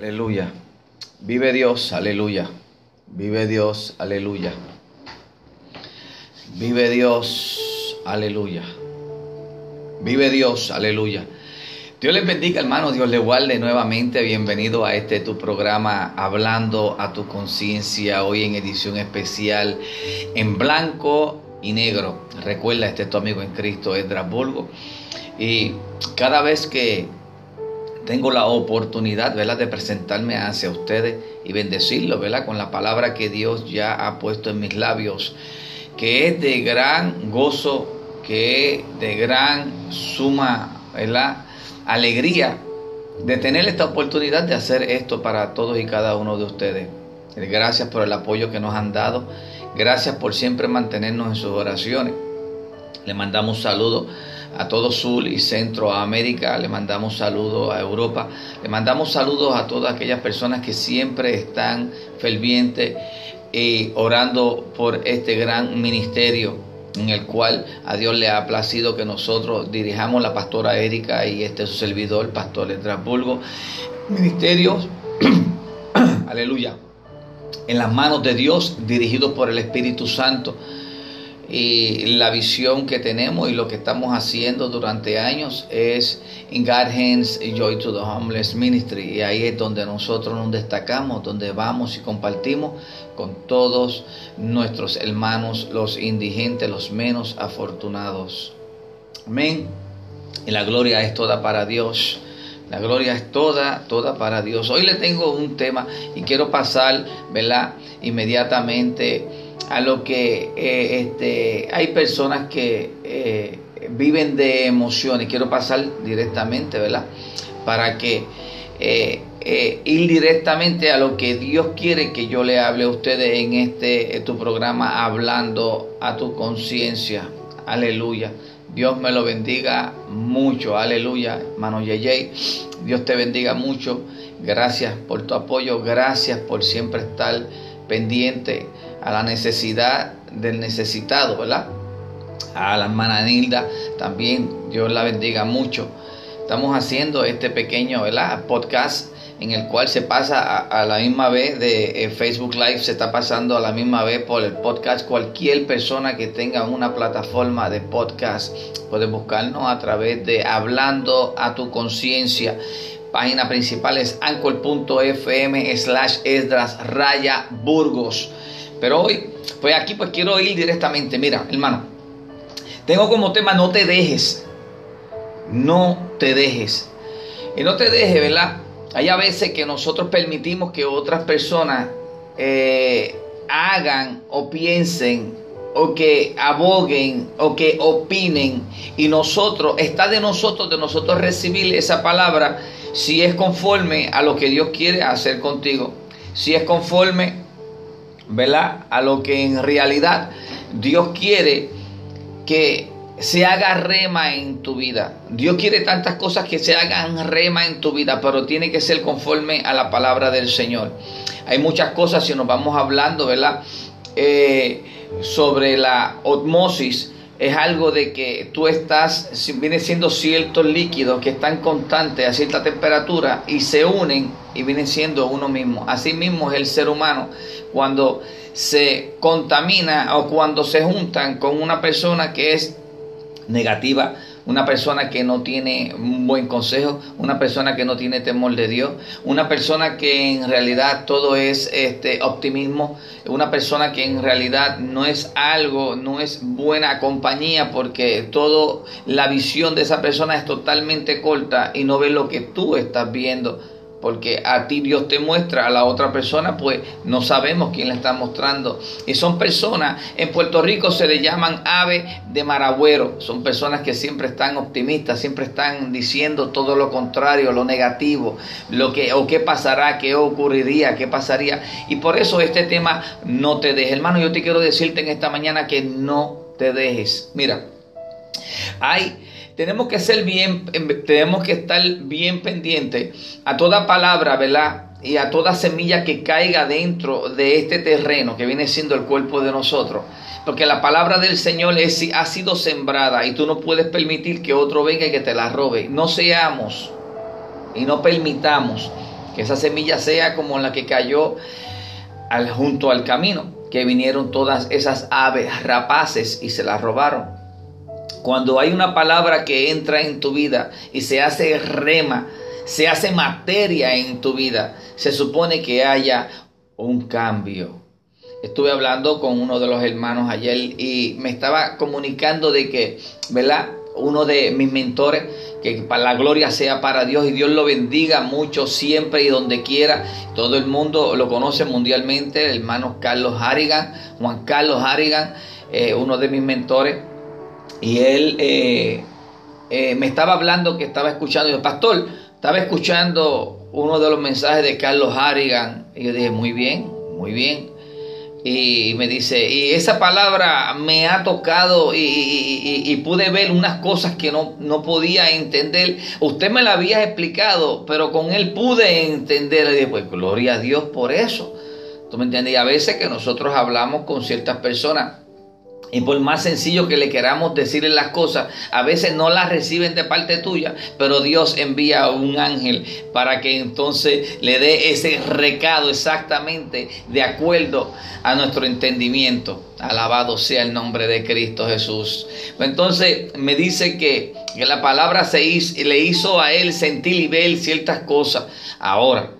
Aleluya. Vive Dios, aleluya. Vive Dios, aleluya. Vive Dios, aleluya. Vive Dios, aleluya. Dios les bendiga, hermano. Dios le guarde nuevamente. Bienvenido a este tu programa Hablando a tu conciencia. Hoy en edición especial en blanco y negro. Recuerda, este es tu amigo en Cristo, Edras Bulgo. Y cada vez que tengo la oportunidad, de presentarme hacia ustedes y bendecirlos, ¿verdad?, con la palabra que Dios ya ha puesto en mis labios, que es de gran gozo, que es de gran suma, ¿verdad?, alegría de tener esta oportunidad de hacer esto para todos y cada uno de ustedes. Gracias por el apoyo que nos han dado. Gracias por siempre mantenernos en sus oraciones. Le mandamos saludos a todo Sur y Centroamérica, le mandamos saludos a Europa, le mandamos saludos a todas aquellas personas que siempre están fervientes y orando por este gran ministerio en el cual a Dios le ha placido que nosotros dirijamos la pastora Erika y este su servidor, pastor Estrasburgo, ministerios, aleluya, en las manos de Dios, dirigidos por el Espíritu Santo y la visión que tenemos y lo que estamos haciendo durante años es God Hands Joy to the Homeless Ministry y ahí es donde nosotros nos destacamos, donde vamos y compartimos con todos nuestros hermanos, los indigentes, los menos afortunados. Amén. Y la gloria es toda para Dios. La gloria es toda, toda para Dios. Hoy le tengo un tema y quiero pasar, ¿verdad? Inmediatamente a lo que eh, este, hay personas que eh, viven de emociones. Quiero pasar directamente, ¿verdad? Para que eh, ir directamente a lo que Dios quiere que yo le hable a ustedes en este tu programa, hablando a tu conciencia. Aleluya. Dios me lo bendiga mucho. Aleluya, hermano Yeye. Dios te bendiga mucho. Gracias por tu apoyo. Gracias por siempre estar pendiente a la necesidad del necesitado, ¿verdad? A la hermana Nilda también, Dios la bendiga mucho. Estamos haciendo este pequeño ¿verdad? podcast en el cual se pasa a, la misma vez de eh, Facebook Live, se está pasando a la misma vez por el podcast. Cualquier persona que tenga una plataforma de podcast puede buscarnos a través de Hablando a tu conciencia. Página principal es anchor.fm slash esdras raya burgos. Pero hoy, pues aquí pues quiero ir directamente. Mira, hermano, tengo como tema no te dejes. No te dejes. Y no te dejes, ¿verdad? Hay a veces que nosotros permitimos que otras personas eh, hagan o piensen o que aboguen o que opinen y nosotros, está de nosotros, de nosotros recibir esa palabra si es conforme a lo que Dios quiere hacer contigo, si es conforme ¿verdad? A lo que en realidad Dios quiere que se haga rema en tu vida. Dios quiere tantas cosas que se hagan rema en tu vida, pero tiene que ser conforme a la palabra del Señor. Hay muchas cosas, si nos vamos hablando, ¿verdad? Eh, sobre la osmosis, es algo de que tú estás, viene siendo ciertos líquidos que están constantes a cierta temperatura y se unen y vienen siendo uno mismo. Así mismo es el ser humano cuando se contamina o cuando se juntan con una persona que es negativa, una persona que no tiene un buen consejo, una persona que no tiene temor de Dios, una persona que en realidad todo es este optimismo, una persona que en realidad no es algo, no es buena compañía porque toda la visión de esa persona es totalmente corta y no ve lo que tú estás viendo porque a ti Dios te muestra, a la otra persona pues no sabemos quién le está mostrando. Y son personas, en Puerto Rico se le llaman ave de maragüero, son personas que siempre están optimistas, siempre están diciendo todo lo contrario, lo negativo, lo que o qué pasará, qué ocurriría, qué pasaría. Y por eso este tema no te dejes. Hermano, yo te quiero decirte en esta mañana que no te dejes. Mira, hay tenemos que ser bien, em, tenemos que estar bien pendientes a toda palabra, ¿verdad? Y a toda semilla que caiga dentro de este terreno que viene siendo el cuerpo de nosotros. Porque la palabra del Señor es, ha sido sembrada y tú no puedes permitir que otro venga y que te la robe. No seamos y no permitamos Que esa semilla sea como la que cayó al, junto al camino, que vinieron todas esas aves rapaces y se las robaron. Cuando hay una palabra que entra en tu vida y se hace rema, se hace materia en tu vida, se supone que haya un cambio. Estuve hablando con uno de los hermanos ayer y me estaba comunicando de que, ¿verdad? Uno de mis mentores, que para la gloria sea para Dios y Dios lo bendiga mucho siempre y donde quiera. Todo el mundo lo conoce mundialmente, el hermano Carlos Harrigan, Juan Carlos Harrigan, eh, uno de mis mentores. Y él eh, eh, me estaba hablando que estaba escuchando, y yo, pastor, estaba escuchando uno de los mensajes de Carlos Harrigan. Y yo dije, muy bien, muy bien. Y me dice, y esa palabra me ha tocado y, pude ver unas cosas que no, no, podía entender. Usted me la había explicado, pero con él pude entender. Y dije, pues gloria a Dios por eso. ¿Tú me entiendes? A veces que nosotros hablamos con ciertas personas y por más sencillo que le queramos decirle las cosas, a veces no las reciben de parte tuya, pero Dios envía a un ángel para que entonces le dé ese recado exactamente de acuerdo a nuestro entendimiento. Alabado sea el nombre de Cristo Jesús. Entonces me dice que, la palabra se le hizo a él sentir y ver ciertas cosas. Ahora,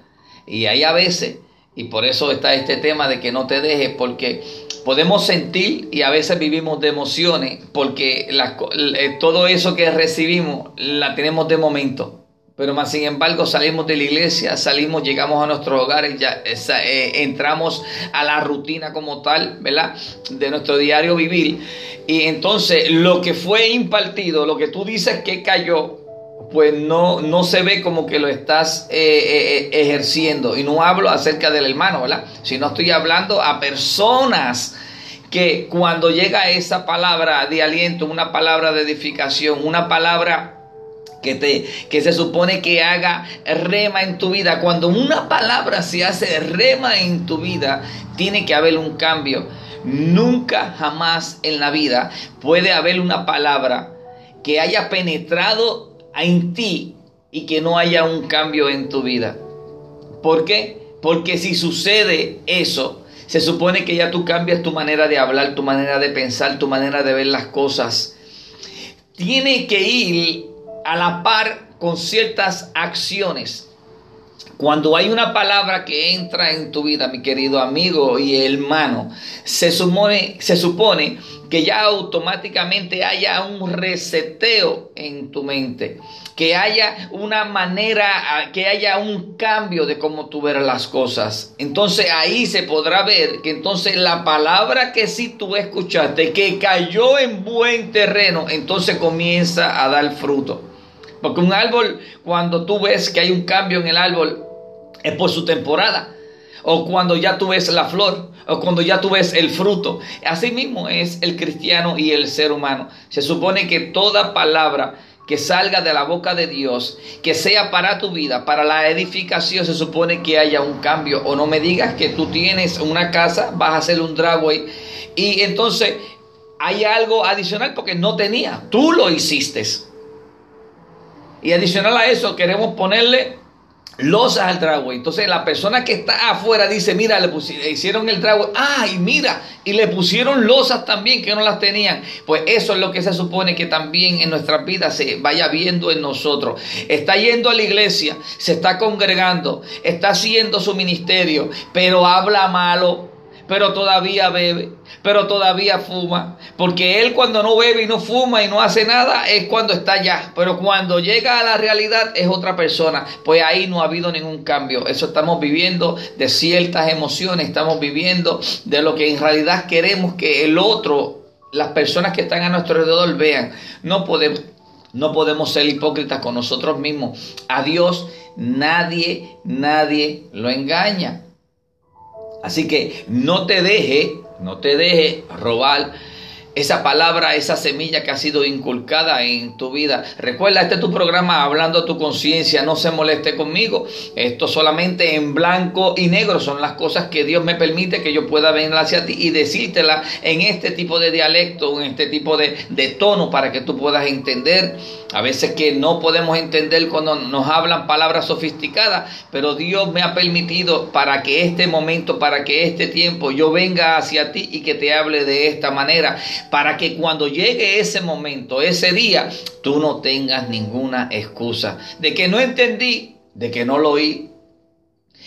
y hay a veces, y por eso está este tema de que no te dejes, porque podemos sentir y a veces vivimos de emociones porque eh, todo eso que recibimos la tenemos de momento. Pero más sin embargo salimos de la iglesia, salimos, llegamos a nuestros hogares, ya eh, entramos a la rutina como tal, ¿verdad? De nuestro diario vivir. Y entonces lo que fue impartido, lo que tú dices que cayó, pues no, no se ve como que lo estás eh, eh, eh, ejerciendo. Y no hablo acerca del hermano, ¿verdad? Sino estoy hablando a personas que cuando llega esa palabra de aliento, una palabra de edificación, una palabra que, te, que se supone que haga rema en tu vida, cuando una palabra se hace rema en tu vida, tiene que haber un cambio. Nunca jamás en la vida puede haber una palabra que haya penetrado en ti y que no haya un cambio en tu vida. ¿Por qué? Porque si sucede eso, se supone que ya tú cambias tu manera de hablar, tu manera de pensar, tu manera de ver las cosas. Tiene que ir a la par con ciertas acciones. Cuando hay una palabra que entra en tu vida, mi querido amigo y hermano, se supone, se supone que ya automáticamente haya un reseteo en tu mente, que haya una manera, que haya un cambio de cómo tú verás las cosas. Entonces ahí se podrá ver que entonces la palabra que sí tú escuchaste, que cayó en buen terreno, entonces comienza a dar fruto. Porque un árbol, cuando tú ves que hay un cambio en el árbol, es por su temporada o cuando ya tú ves la flor, o cuando ya tú ves el fruto. Así mismo es el cristiano y el ser humano. Se supone que toda palabra que salga de la boca de Dios, que sea para tu vida, para la edificación, se supone que haya un cambio. O no me digas que tú tienes una casa, vas a hacer un dragway y entonces hay algo adicional porque no tenía, tú lo hiciste. Y adicional a eso queremos ponerle losas al dragway. Entonces la persona que está afuera dice, mira, le, hicieron el dragway. Ay, mira, y le pusieron losas también que no las tenían. Pues eso es lo que se supone que también en nuestra vida se vaya viendo en nosotros. Está yendo a la iglesia, se está congregando, está haciendo su ministerio, pero habla malo, pero todavía bebe, pero todavía fuma. Porque él cuando no bebe y no fuma y no hace nada es cuando está allá. Pero cuando llega a la realidad es otra persona. Pues ahí no ha habido ningún cambio. Eso estamos viviendo de ciertas emociones, estamos viviendo de lo que en realidad queremos que el otro, las personas que están a nuestro alrededor vean. No podemos, no podemos ser hipócritas con nosotros mismos. A Dios nadie, nadie lo engaña. Así que no te deje, no te deje robar esa palabra, esa semilla que ha sido inculcada en tu vida. Recuerda, este es tu programa hablando a tu conciencia, no se moleste conmigo. Esto solamente en blanco y negro son las cosas que Dios me permite que yo pueda venir hacia ti y decírtela en este tipo de dialecto, en este tipo de, de tono para que tú puedas entender. A veces que no podemos entender cuando nos hablan palabras sofisticadas, pero Dios me ha permitido para que este momento, para que este tiempo yo venga hacia ti y que te hable de esta manera para que cuando llegue ese momento, ese día, tú no tengas ninguna excusa de que no entendí, de que no lo oí,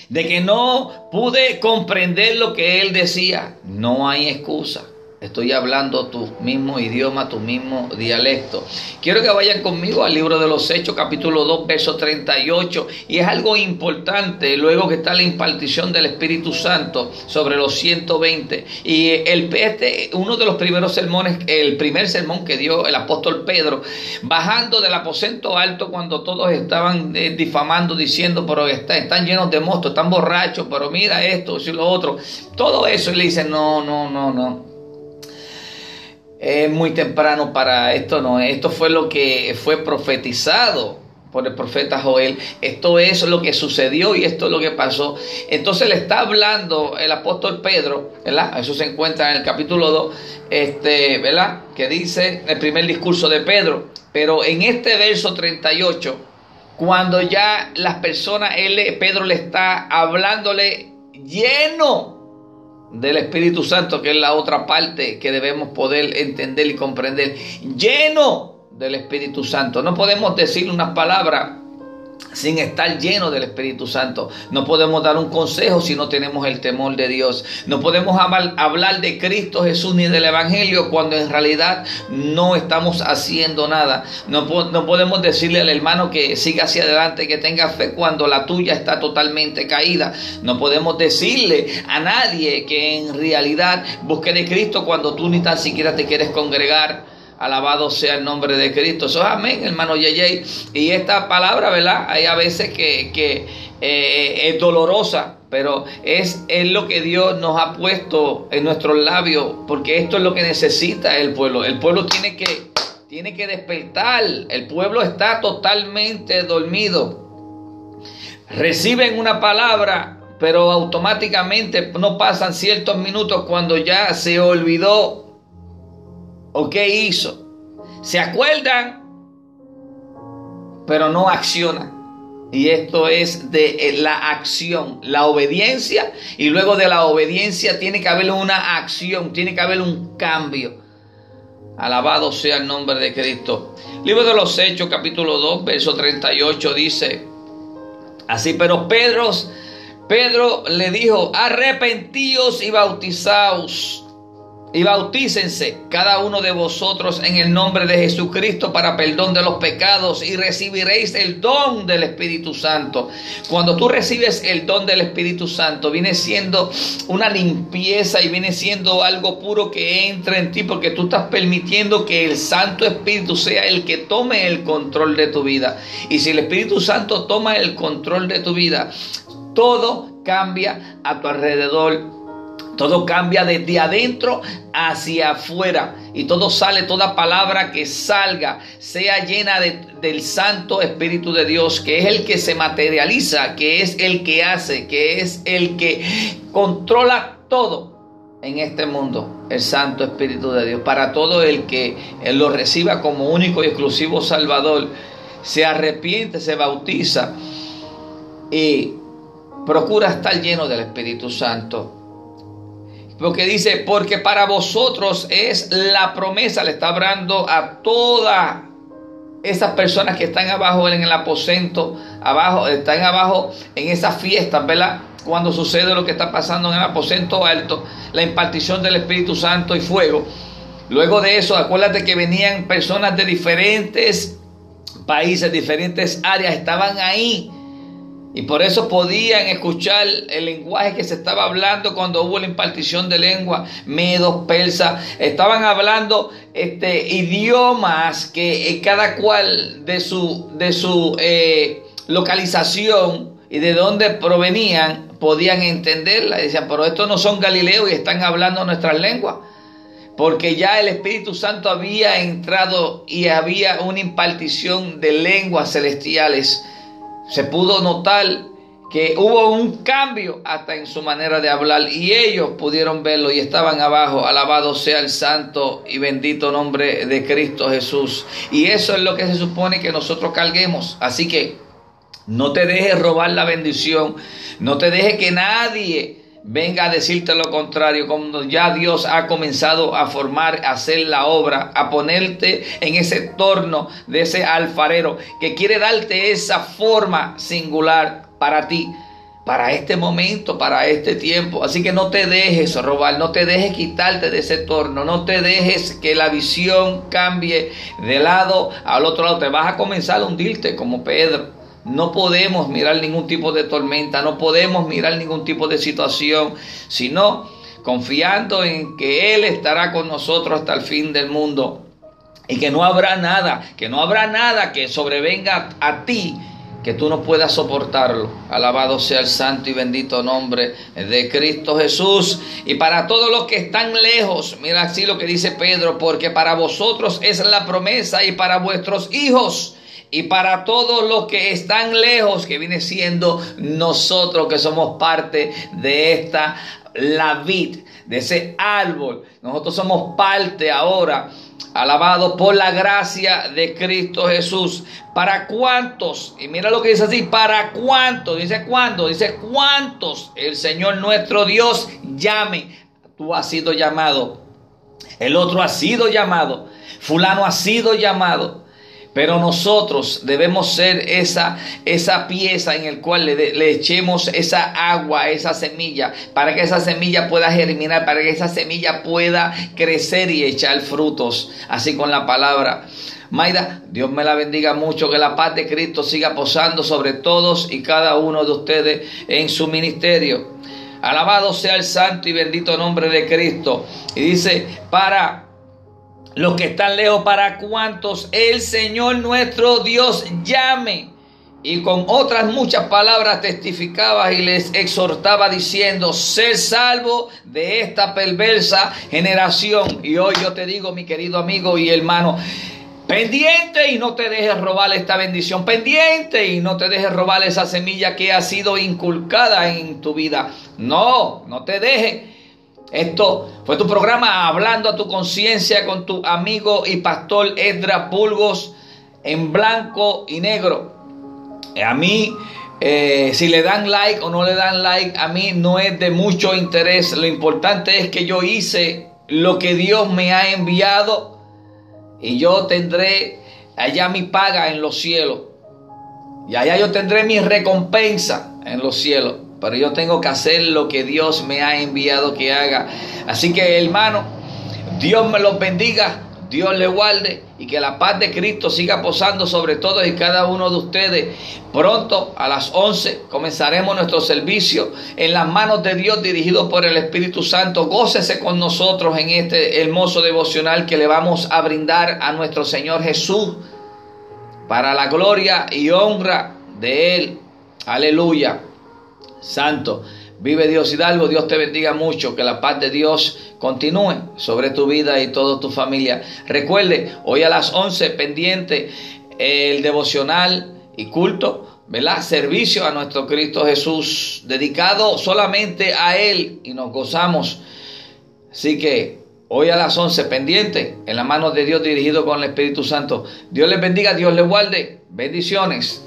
de que no pude comprender lo que él decía. No hay excusa. Estoy hablando tu mismo idioma, tu mismo dialecto. Quiero que vayan conmigo al libro de los Hechos, capítulo 2, verso 38. Y es algo importante, luego que está la impartición del Espíritu Santo sobre los 120. Y el este, uno de los primeros sermones, el primer sermón que dio el apóstol Pedro, bajando del aposento alto cuando todos estaban eh, difamando, diciendo, pero están llenos de monstruos, están borrachos, pero mira esto y lo otro. Todo eso, y le dice, no, no, no, no es muy temprano para esto, no. Esto fue lo que fue profetizado por el profeta Joel. Esto es lo que sucedió y esto es lo que pasó. Entonces le está hablando el apóstol Pedro, ¿verdad? Eso se encuentra en el capítulo 2, este, ¿verdad? Que dice el primer discurso de Pedro. Pero en este verso 38, cuando ya las personas, él, Pedro le está hablándole lleno del Espíritu Santo, que es la otra parte que debemos poder entender y comprender, lleno del Espíritu Santo. No podemos decir unas palabras sin estar lleno del Espíritu Santo. No podemos dar un consejo si no tenemos el temor de Dios. No podemos hablar de Cristo Jesús ni del Evangelio cuando en realidad no estamos haciendo nada. No, no podemos decirle al hermano que siga hacia adelante, que tenga fe cuando la tuya está totalmente caída. No podemos decirle a nadie que en realidad busque de Cristo cuando tú ni tan siquiera te quieres congregar. Alabado sea el nombre de Cristo. Eso es amén, hermano Yeye. Y esta palabra, ¿verdad? Hay a veces que, eh, es dolorosa, pero es, es lo que Dios nos ha puesto en nuestros labios, porque esto es lo que necesita el pueblo. El pueblo tiene que, tiene que despertar. El pueblo está totalmente dormido. Reciben una palabra, pero automáticamente no pasan ciertos minutos cuando ya se olvidó ¿O qué hizo? Se acuerdan, pero no accionan. Y esto es de eh, la acción, la obediencia. Y luego de la obediencia tiene que haber una acción, tiene que haber un cambio. Alabado sea el nombre de Cristo. Libro de los Hechos, capítulo 2, verso 38 dice, así, pero Pedro, Pedro le dijo, arrepentíos y bautizaos y bautícense cada uno de vosotros en el nombre de Jesucristo para perdón de los pecados y recibiréis el don del Espíritu Santo. Cuando tú recibes el don del Espíritu Santo, viene siendo una limpieza y viene siendo algo puro que entra en ti porque tú estás permitiendo que el Santo Espíritu sea el que tome el control de tu vida. Y si el Espíritu Santo toma el control de tu vida, todo cambia a tu alrededor todo cambia desde adentro hacia afuera y todo sale, toda palabra que salga sea llena del Santo Espíritu de Dios, que es el que se materializa, que es el que hace, que es el que controla todo en este mundo, el Santo Espíritu de Dios. Para todo el que lo reciba como único y exclusivo Salvador, se arrepiente, se bautiza y procura estar lleno del Espíritu Santo porque dice, porque para vosotros es la promesa, le está hablando a todas esas personas que están abajo en el aposento, abajo, están abajo en esas fiestas, ¿verdad? Cuando sucede lo que está pasando en el aposento alto, la impartición del Espíritu Santo y fuego. Luego de eso, acuérdate que venían personas de diferentes países, diferentes áreas, estaban ahí y por eso podían escuchar el lenguaje que se estaba hablando cuando hubo la impartición de lengua, medos, persas, estaban hablando este, idiomas que eh, cada cual de su, de su eh, localización y de dónde provenían podían entenderla. Y decían, pero estos no son galileos y están hablando nuestras lenguas. porque ya el Espíritu Santo había entrado y había una impartición de lenguas celestiales. Se pudo notar que hubo un cambio hasta en su manera de hablar y ellos pudieron verlo y estaban abajo. Alabado sea el santo y bendito nombre de Cristo Jesús. Y eso es lo que se supone que nosotros carguemos. Así que no te dejes robar la bendición. No te dejes que nadie venga a decirte lo contrario, cuando ya Dios ha comenzado a formar, a hacer la obra, a ponerte en ese torno de ese alfarero que quiere darte esa forma singular para ti, para este momento, para este tiempo. Así que no te dejes robar, no te dejes quitarte de ese torno, no te dejes que la visión cambie de lado al otro lado. Te vas a comenzar a hundirte como Pedro. No podemos mirar ningún tipo de tormenta, no podemos mirar ningún tipo de situación, sino confiando en que Él estará con nosotros hasta el fin del mundo y que no habrá nada, que no habrá nada que sobrevenga a ti que tú no puedas soportarlo. Alabado sea el santo y bendito nombre de Cristo Jesús. Y para todos los que están lejos, mira así lo que dice Pedro, porque para vosotros es la promesa y para vuestros hijos y para todos los que están lejos, que viene siendo nosotros que somos parte de esta la vid, de ese árbol. Nosotros somos parte ahora, alabado por la gracia de Cristo Jesús. ¿Para cuántos? Y mira lo que dice así, ¿para cuántos? Dice cuántos, dice cuántos el Señor nuestro Dios llame. Tú has sido llamado. El otro ha sido llamado. Fulano ha sido llamado. Pero nosotros debemos ser esa, esa pieza en el cual le, le, echemos esa agua, esa semilla, para que esa semilla pueda germinar, para que esa semilla pueda crecer y echar frutos. Así con la palabra. Maida, Dios me la bendiga mucho, que la paz de Cristo siga posando sobre todos y cada uno de ustedes en su ministerio. Alabado sea el santo y bendito nombre de Cristo. Y dice, para los que están lejos, para cuantos el Señor nuestro Dios llame. Y con otras muchas palabras testificaba y les exhortaba diciendo, ser salvo de esta perversa generación. Y hoy yo te digo, mi querido amigo y hermano, pendiente y no te dejes robar esta bendición, pendiente y no te dejes robar esa semilla que ha sido inculcada en tu vida. No, no te dejes. Esto fue tu programa Hablando a tu conciencia con tu amigo y pastor Edra Pulgos en blanco y negro. A mí, eh, si le dan like o no le dan like, a mí no es de mucho interés. Lo importante es que yo hice lo que Dios me ha enviado y yo tendré allá mi paga en los cielos. Y allá yo tendré mi recompensa en los cielos pero yo tengo que hacer lo que Dios me ha enviado que haga. Así que hermano, Dios me los bendiga, Dios le guarde y que la paz de Cristo siga posando sobre todos y cada uno de ustedes. Pronto a las 11 comenzaremos nuestro servicio en las manos de Dios dirigido por el Espíritu Santo. Gócese con nosotros en este hermoso devocional que le vamos a brindar a nuestro Señor Jesús para la gloria y honra de Él. Aleluya. Santo. Vive Dios Hidalgo, Dios te bendiga mucho, que la paz de Dios continúe sobre tu vida y toda tu familia. Recuerde, hoy a las 11 pendiente el devocional y culto, ¿verdad? Servicio a nuestro Cristo Jesús, dedicado solamente a Él y nos gozamos. Así que hoy a las 11 pendiente en la mano de Dios dirigido con el Espíritu Santo. Dios les bendiga, Dios les guarde. Bendiciones.